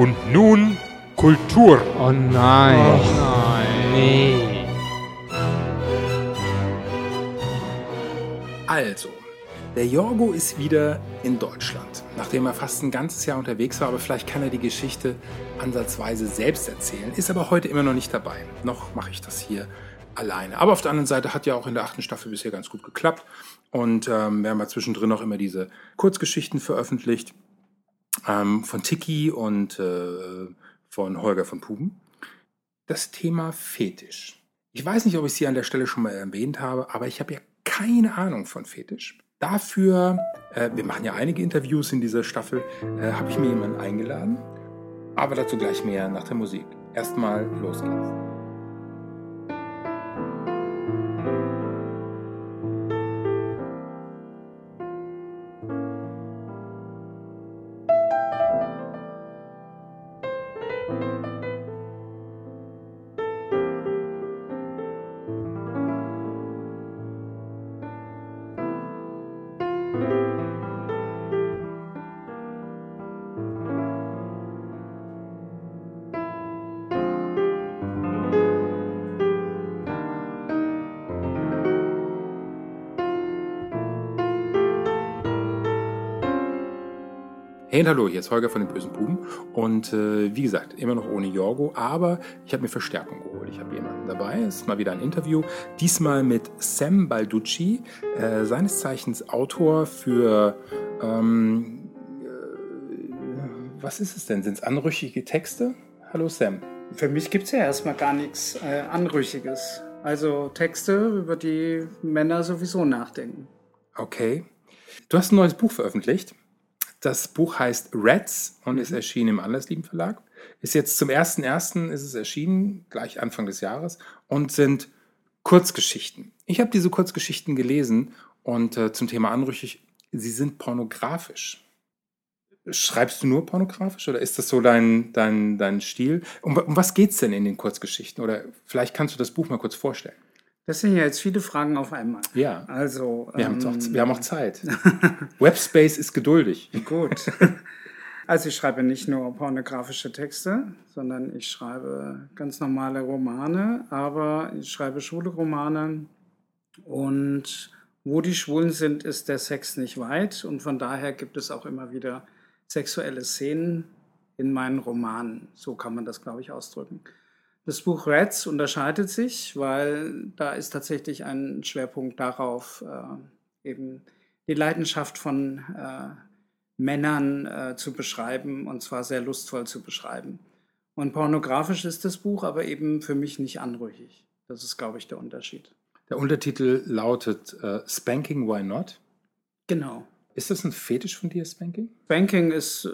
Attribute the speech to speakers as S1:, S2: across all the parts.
S1: Und nun Kultur.
S2: Oh nein. Oh nein. Nee.
S3: Also, der Jorgo ist wieder in Deutschland, nachdem er fast ein ganzes Jahr unterwegs war, aber vielleicht kann er die Geschichte ansatzweise selbst erzählen, ist aber heute immer noch nicht dabei. Noch mache ich das hier alleine. Aber auf der anderen Seite hat ja auch in der achten Staffel bisher ganz gut geklappt und ähm, wir haben ja zwischendrin auch immer diese Kurzgeschichten veröffentlicht ähm, von Tiki und äh, von Holger von Puben. Das Thema Fetisch. Ich weiß nicht, ob ich sie an der Stelle schon mal erwähnt habe, aber ich habe ja keine Ahnung von Fetisch. Dafür, äh, wir machen ja einige Interviews in dieser Staffel, äh, habe ich mir jemanden eingeladen. Aber dazu gleich mehr nach der Musik. Erstmal los geht's. Hey und hallo, hier ist Holger von den Bösen Buben und äh, wie gesagt, immer noch ohne Jorgo, aber ich habe mir Verstärkung geholt. Ich habe jemanden dabei, es ist mal wieder ein Interview, diesmal mit Sam Balducci, äh, seines Zeichens Autor für, ähm, äh, was ist es denn, sind es anrüchige Texte? Hallo Sam.
S4: Für mich gibt es ja erstmal gar nichts äh, Anrüchiges. Also Texte, über die Männer sowieso nachdenken.
S3: Okay. Du hast ein neues Buch veröffentlicht. Das Buch heißt Rats und ist erschienen im Anderslieben Verlag. Ist jetzt zum 1.1. ist es erschienen, gleich Anfang des Jahres, und sind Kurzgeschichten. Ich habe diese Kurzgeschichten gelesen und äh, zum Thema anrüchig, sie sind pornografisch. Schreibst du nur pornografisch oder ist das so dein, dein, dein Stil? Um, um was geht es denn in den Kurzgeschichten? Oder vielleicht kannst du das Buch mal kurz vorstellen.
S4: Das sind ja jetzt viele Fragen auf einmal.
S3: Ja.
S4: Also.
S3: Wir,
S4: ähm,
S3: haben, auch, wir haben auch Zeit. Webspace ist geduldig.
S4: Gut. Also ich schreibe nicht nur pornografische Texte, sondern ich schreibe ganz normale Romane, aber ich schreibe schwule Romane und wo die Schwulen sind, ist der Sex nicht weit und von daher gibt es auch immer wieder sexuelle Szenen in meinen Romanen. So kann man das, glaube ich, ausdrücken. Das Buch Rats unterscheidet sich, weil da ist tatsächlich ein Schwerpunkt darauf, äh, eben die Leidenschaft von äh, Männern äh, zu beschreiben und zwar sehr lustvoll zu beschreiben. Und pornografisch ist das Buch aber eben für mich nicht anrüchig. Das ist, glaube ich, der Unterschied.
S3: Der Untertitel lautet äh, Spanking Why Not?
S4: Genau.
S3: Ist das ein Fetisch von dir, Spanking?
S4: Spanking ist,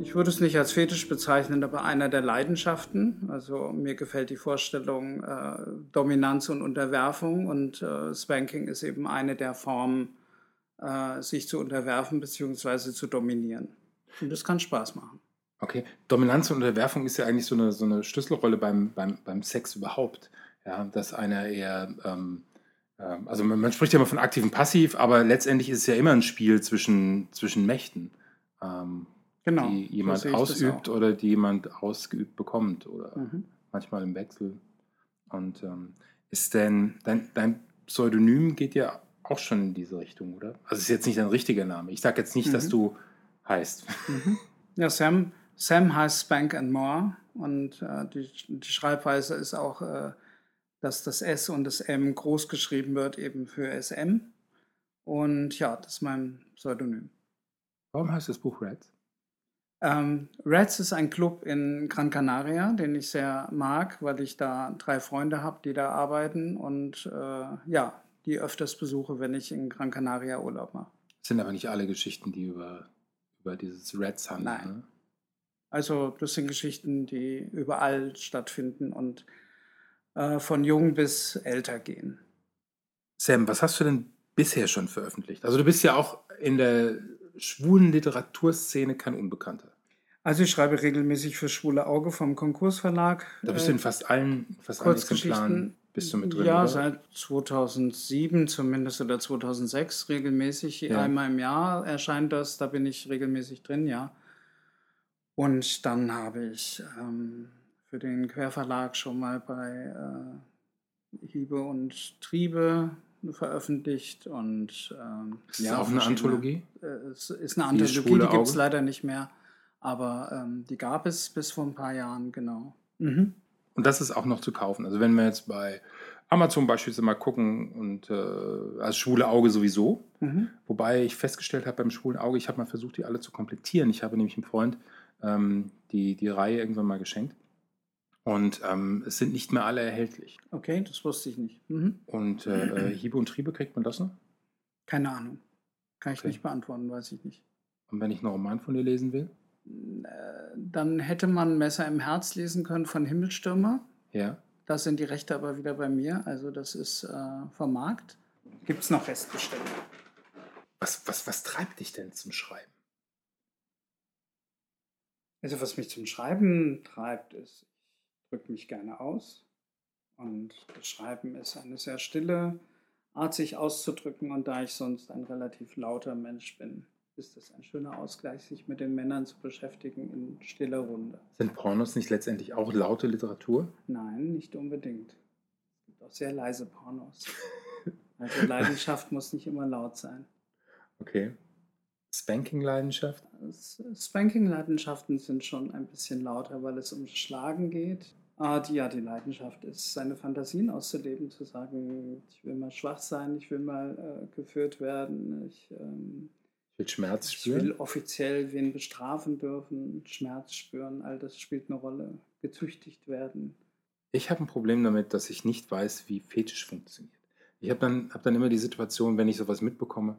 S4: ich würde es nicht als Fetisch bezeichnen, aber einer der Leidenschaften. Also mir gefällt die Vorstellung äh, Dominanz und Unterwerfung und äh, Spanking ist eben eine der Formen, äh, sich zu unterwerfen bzw. zu dominieren. Und das kann Spaß machen.
S3: Okay, Dominanz und Unterwerfung ist ja eigentlich so eine, so eine Schlüsselrolle beim, beim, beim Sex überhaupt. Ja, dass einer eher, ähm, äh, also man, spricht ja immer von aktiv und passiv, aber letztendlich ist es ja immer ein Spiel zwischen, zwischen Mächten, ähm,
S4: genau,
S3: die jemand ausübt oder die jemand ausgeübt bekommt oder mhm. manchmal im Wechsel. Und ähm, ist denn, dein, dein Pseudonym geht ja auch schon in diese Richtung, oder? Also ist jetzt nicht dein richtiger Name. Ich sage jetzt nicht, mhm. dass du heißt.
S4: Mhm. Ja, Sam, Sam heißt Spank and More und äh, die, die, Schreibweise ist auch, äh, dass das S und das M groß geschrieben wird, eben für SM. Und ja, das ist mein Pseudonym.
S3: Warum heißt das Buch Reds?
S4: Ähm, Reds ist ein Club in Gran Canaria, den ich sehr mag, weil ich da drei Freunde habe, die da arbeiten und äh, ja, die öfters besuche, wenn ich in Gran Canaria Urlaub mache.
S3: Das sind aber nicht alle Geschichten, die über, über dieses Reds handeln.
S4: Nein. Ne? Also das sind Geschichten, die überall stattfinden und äh, von jung bis älter gehen.
S3: Sam, was hast du denn bisher schon veröffentlicht? Also du bist ja auch in der schwulen Literaturszene kein Unbekannter.
S4: Also ich schreibe regelmäßig für Schwule Auge vom Konkursverlag.
S3: Da bist du in
S4: äh,
S3: fast allen, fast allen Exemplaren bist du mit drin,
S4: Ja,
S3: oder?
S4: seit 2007 zumindest oder 2006 regelmäßig.
S3: Ja.
S4: Einmal im Jahr erscheint das, da bin ich regelmäßig drin, ja. Und dann habe ich ähm, für den Querverlag schon mal bei äh, Hiebe und Triebe veröffentlicht und ähm,
S3: Ist das auch eine Anthologie?
S4: Äh, es ist eine Anthologie,
S3: schwule
S4: die gibt es leider nicht mehr, aber ähm, die gab es bis vor ein paar Jahren, genau. Mhm.
S3: Und das ist auch noch zu kaufen. Also wenn wir jetzt bei Amazon beispielsweise mal gucken und äh, als schwule Auge sowieso,
S4: Mhm.
S3: wobei ich festgestellt habe beim schwulen Auge, ich habe mal versucht, die alle zu komplettieren. Ich habe nämlich einem Freund ähm, die, die Reihe irgendwann mal geschenkt. Und ähm, es sind nicht mehr alle erhältlich.
S4: Okay, das wusste ich nicht. Mhm.
S3: Und äh, äh, Hiebe und Triebe kriegt man das noch?
S4: Keine Ahnung. Kann ich
S3: Okay.
S4: nicht beantworten, weiß ich nicht.
S3: Und wenn ich einen Roman von dir lesen will?
S4: Äh, Dann hätte man Messer im Herz lesen können von Himmelstürmer.
S3: Ja.
S4: Da sind die Rechte aber wieder bei mir. Also das ist äh, vom Markt. Gibt es noch Restbestände?
S3: Was, was, was treibt dich denn zum Schreiben?
S4: Also was mich zum Schreiben treibt, ist, drücke mich gerne aus. Und das Schreiben ist eine sehr stille Art, sich auszudrücken. Und da ich sonst ein relativ lauter Mensch bin, ist es ein schöner Ausgleich, sich mit den Männern zu beschäftigen in stiller Runde.
S3: Sind Pornos nicht letztendlich auch laute Literatur?
S4: Nein, nicht unbedingt. Es gibt auch sehr leise Pornos. Also Leidenschaft muss nicht immer laut sein.
S3: Okay. Spanking-Leidenschaft?
S4: Spanking-Leidenschaften sind schon ein bisschen lauter, weil es um Schlagen geht. Ah, die, ja, die Leidenschaft ist, seine Fantasien auszuleben, zu sagen, ich will mal schwach sein, ich will mal äh, geführt werden, ich, ähm,
S3: Ich will Schmerz
S4: ich will
S3: spüren.
S4: offiziell wen bestrafen dürfen, Schmerz spüren, all das spielt eine Rolle, gezüchtigt werden.
S3: Ich habe ein Problem damit, dass ich nicht weiß, wie Fetisch funktioniert. Ich habe dann, hab dann immer die Situation, wenn ich sowas mitbekomme,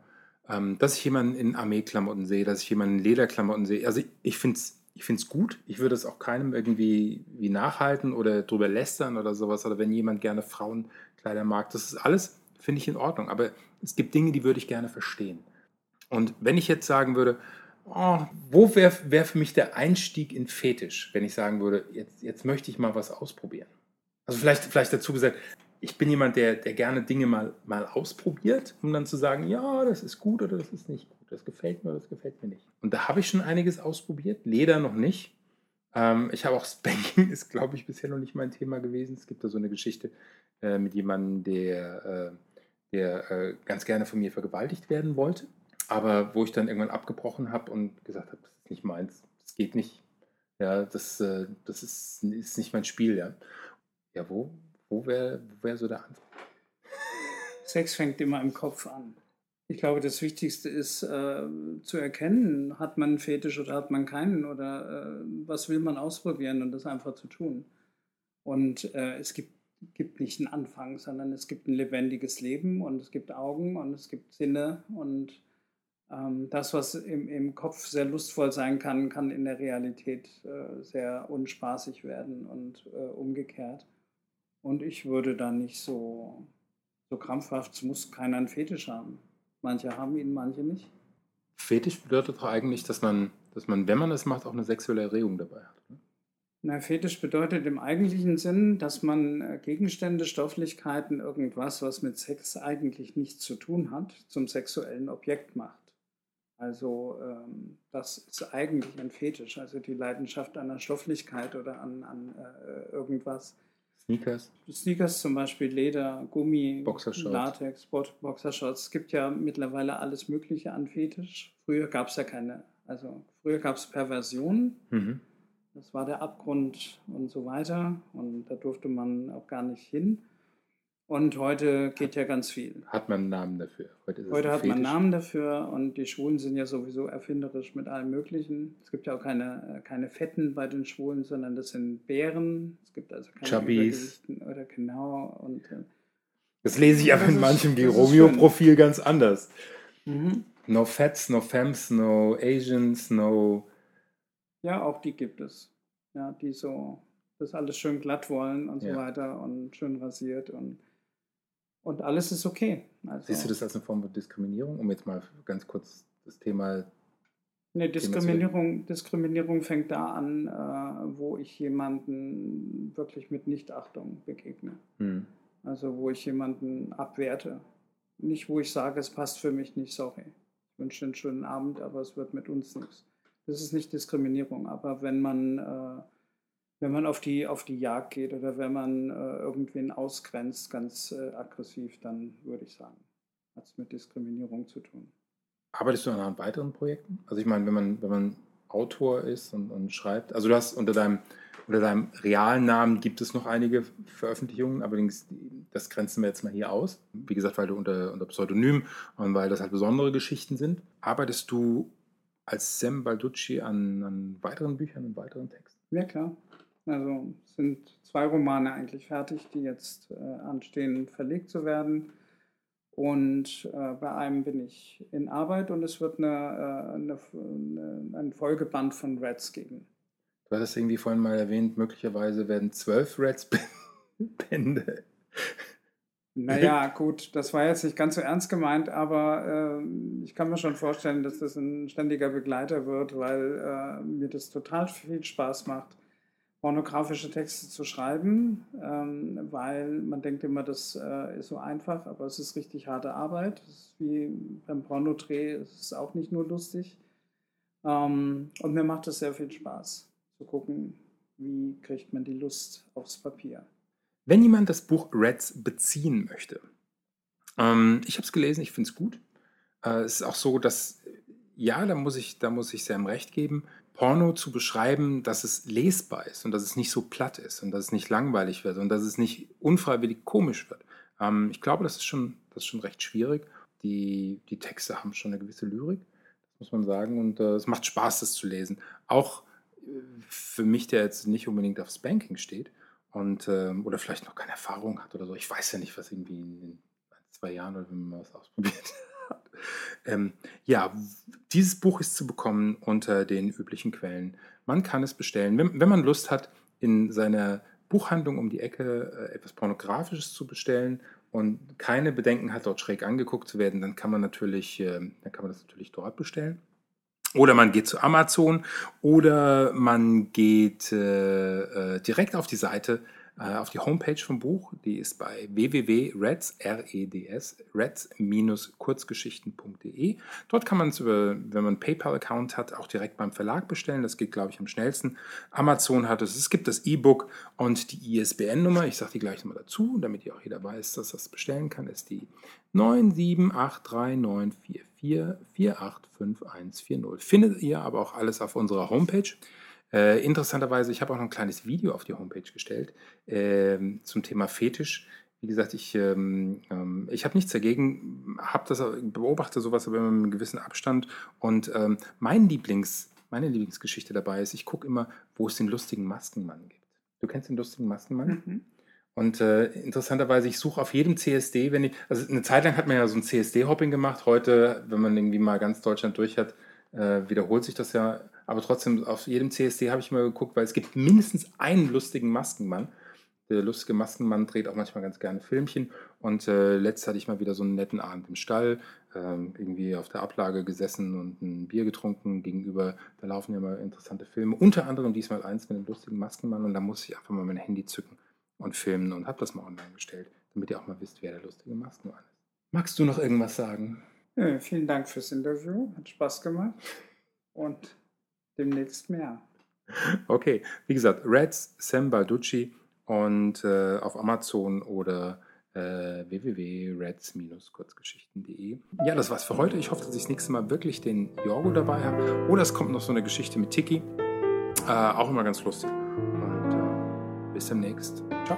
S3: ähm, dass ich jemanden in Armeeklamotten sehe, dass ich jemanden in Lederklamotten sehe. Also ich, ich finde es ich find's gut. Ich würde es auch keinem irgendwie wie nachhalten oder drüber lästern oder sowas. Oder wenn jemand gerne Frauenkleider mag, das ist alles, finde ich in Ordnung. Aber es gibt Dinge, die würde ich gerne verstehen. Und wenn ich jetzt sagen würde, oh, wo wäre wär für mich der Einstieg in Fetisch, wenn ich sagen würde, jetzt, jetzt möchte ich mal was ausprobieren? Also vielleicht, vielleicht dazu gesagt, ich bin jemand, der, der gerne Dinge mal, mal ausprobiert, um dann zu sagen, ja, das ist gut oder das ist nicht gut. Das gefällt mir oder das gefällt mir nicht. Und da habe ich schon einiges ausprobiert. Leder noch nicht. Ähm, ich habe auch Spanking, ist glaube ich bisher noch nicht mein Thema gewesen. Es gibt da so eine Geschichte äh, mit jemandem, der, äh, der äh, ganz gerne von mir vergewaltigt werden wollte. Aber wo ich dann irgendwann abgebrochen habe und gesagt habe, das ist nicht meins, das geht nicht. Ja, das, äh, das ist, ist nicht mein Spiel, ja. Ja, wo, wo wäre wo wär so der Anfang?
S4: Sex fängt immer im Kopf an. Ich glaube, das Wichtigste ist äh, zu erkennen, hat man einen Fetisch oder hat man keinen oder äh, was will man ausprobieren und das einfach zu tun. Und äh, es gibt, gibt nicht einen Anfang, sondern es gibt ein lebendiges Leben und es gibt Augen und es gibt Sinne und ähm, das, was im, im Kopf sehr lustvoll sein kann, kann in der Realität äh, sehr unspaßig werden und äh, umgekehrt. Und ich würde da nicht so so krampfhaft, es muss keiner einen Fetisch haben. Manche haben ihn, manche nicht.
S3: Fetisch bedeutet doch eigentlich, dass man, dass man, wenn man es macht, auch eine sexuelle Erregung dabei hat. ne?
S4: Na, Fetisch bedeutet im eigentlichen Sinn, dass man äh, Gegenstände, Stofflichkeiten, irgendwas, was mit Sex eigentlich nichts zu tun hat, zum sexuellen Objekt macht. Also ähm, das ist eigentlich ein Fetisch, also die Leidenschaft an der Stofflichkeit oder an, an äh, irgendwas.
S3: Sneakers.
S4: Sneakers zum Beispiel, Leder, Gummi,
S3: Boxershorts.
S4: Latex, Boxershorts. Es gibt ja mittlerweile alles Mögliche an Fetisch. Früher gab es ja keine, also früher gab es Perversion.
S3: Mhm.
S4: Das war der Abgrund und so weiter. Und da durfte man auch gar nicht hin. Und heute geht ja ganz viel.
S3: Hat man einen Namen dafür. Heute,
S4: Heute
S3: ein
S4: hat man einen. Namen dafür und die Schwulen sind ja sowieso erfinderisch mit allem Möglichen. Es gibt ja auch keine, äh, keine Fetten bei den Schwulen, sondern das sind Bären. Es gibt also keine
S3: Chubbies.
S4: Oder genau. Und, äh,
S3: Das lese ich aber in
S4: ist-
S3: manchem
S4: das ist
S3: Romeo-Profil ganz anders.
S4: mhm.
S3: No Fats, no Femmes, no Asians, no.
S4: Ja, auch die gibt es. Ja, die so das alles schön glatt wollen und
S3: Ja.
S4: so weiter und schön rasiert und, und alles ist okay. Also,
S3: Siehst du das als eine Form von Diskriminierung? Um jetzt mal ganz kurz das Thema.
S4: Nee, Diskriminierung, Diskriminierung fängt da an, äh, wo ich jemanden wirklich mit Nichtachtung begegne.
S3: Hm.
S4: Also wo ich jemanden abwerte. Nicht, wo ich sage, es passt für mich nicht, sorry. Ich wünsche dir einen schönen Abend, aber es wird mit uns nichts. das ist nicht Diskriminierung, aber wenn man, äh, wenn man auf, die, auf die Jagd geht oder wenn man äh, irgendwen ausgrenzt, ganz äh, aggressiv, dann würde ich sagen, hat es mit Diskriminierung zu tun.
S3: Arbeitest du an weiteren Projekten? Also ich meine, wenn man, wenn man Autor ist und, und schreibt, also du hast unter deinem, unter deinem realen Namen gibt es noch einige Veröffentlichungen, allerdings das grenzen wir jetzt mal hier aus. Wie gesagt, weil du unter, unter Pseudonym und weil das halt besondere Geschichten sind. Arbeitest du als Sam Balducci an, an weiteren Büchern und weiteren Texten?
S4: Ja, klar. Also es sind zwei Romane eigentlich fertig, die jetzt äh, anstehen, verlegt zu werden. Und äh, bei einem bin ich in Arbeit und es wird eine, äh, eine, eine, ein Folgeband von Reds geben.
S3: Du hattest irgendwie vorhin mal erwähnt, möglicherweise werden zwölf Reds-Bände.
S4: Naja, gut, das war jetzt nicht ganz so ernst gemeint, aber äh, ich kann mir schon vorstellen, dass das ein ständiger Begleiter wird, weil äh, mir das total viel Spaß macht pornografische Texte zu schreiben, ähm, weil man denkt immer, das äh, ist so einfach, aber es ist richtig harte Arbeit. Wie beim Pornodreh, es ist auch nicht nur lustig. Ähm, und mir macht es sehr viel Spaß zu gucken, wie kriegt man die Lust aufs Papier.
S3: Wenn jemand das Buch Reds beziehen möchte, ähm, ich habe es gelesen, ich finde es gut. Äh, es ist auch so, dass, ja, da muss ich, da muss ich Sam recht geben, Porno zu beschreiben, dass es lesbar ist und dass es nicht so platt ist und dass es nicht langweilig wird und dass es nicht unfreiwillig komisch wird. Ähm, ich glaube, das ist, schon, das ist schon recht schwierig. Die, die Texte haben schon eine gewisse Lyrik, muss man sagen. Und äh, es macht Spaß, das zu lesen. Auch äh, für mich, der jetzt nicht unbedingt aufs Banking steht und, äh, oder vielleicht noch keine Erfahrung hat oder so. Ich weiß ja nicht, was irgendwie in, in zwei Jahren oder wenn man was ausprobiert ähm, ja, dieses Buch ist zu bekommen unter den üblichen Quellen. Man kann es bestellen, wenn, wenn man Lust hat, in seiner Buchhandlung um die Ecke äh, etwas Pornografisches zu bestellen und keine Bedenken hat, dort schräg angeguckt zu werden, dann kann man natürlich, äh, dann kann man das natürlich dort bestellen. Oder man geht zu Amazon oder man geht äh, äh direkt auf die Seite auf die Homepage vom Buch. Die ist bei www.reds, R-E-D-S, reds-kurzgeschichten.de. Dort kann man es, wenn man einen PayPal-Account hat, auch direkt beim Verlag bestellen. Das geht, glaube ich, am schnellsten. Amazon hat es. Es gibt das E-Book und die ISBN-Nummer. Ich sage die gleich nochmal dazu, damit ihr auch jeder weiß, dass das bestellen kann. Ist die 9783944485140. Findet ihr aber auch alles auf unserer Homepage. Äh, interessanterweise, ich habe auch noch ein kleines Video auf die Homepage gestellt äh, zum Thema Fetisch. Wie gesagt, ich, ähm, ähm, ich habe nichts dagegen, habe das, beobachte sowas aber immer mit einem gewissen Abstand. Und ähm, mein Lieblings, meine Lieblingsgeschichte dabei ist, ich gucke immer, wo es den lustigen Maskenmann gibt. Du kennst den lustigen Maskenmann? Mhm. Und äh, interessanterweise, ich suche auf jedem CSD, wenn ich, also eine Zeit lang hat man ja so ein CSD-Hopping gemacht. Heute, wenn man irgendwie mal ganz Deutschland durch hat, äh, wiederholt sich das ja aber trotzdem, auf jedem CSD habe ich mal geguckt, weil es gibt mindestens einen lustigen Maskenmann. Der lustige Maskenmann dreht auch manchmal ganz gerne Filmchen. Und äh, letzt hatte ich mal wieder so einen netten Abend im Stall, ähm, irgendwie auf der Ablage gesessen und ein Bier getrunken. Gegenüber, da laufen ja mal interessante Filme. Unter anderem diesmal eins mit dem lustigen Maskenmann. Und da muss ich einfach mal mein Handy zücken und filmen und habe das mal online gestellt, damit ihr auch mal wisst, wer der lustige Maskenmann ist. Magst du noch irgendwas sagen?
S4: Ja, vielen Dank fürs Interview. Hat Spaß gemacht. Und demnächst mehr.
S3: Okay, wie gesagt, Reds, Sam Balducci und äh, auf Amazon oder äh, www.reds-kurzgeschichten.de. Ja, das war's für heute. Ich hoffe, dass ich das nächste Mal wirklich den Jorgo dabei habe. Oder es kommt noch so eine Geschichte mit Tiki. Äh, auch immer ganz lustig. Und äh, bis demnächst. Ciao.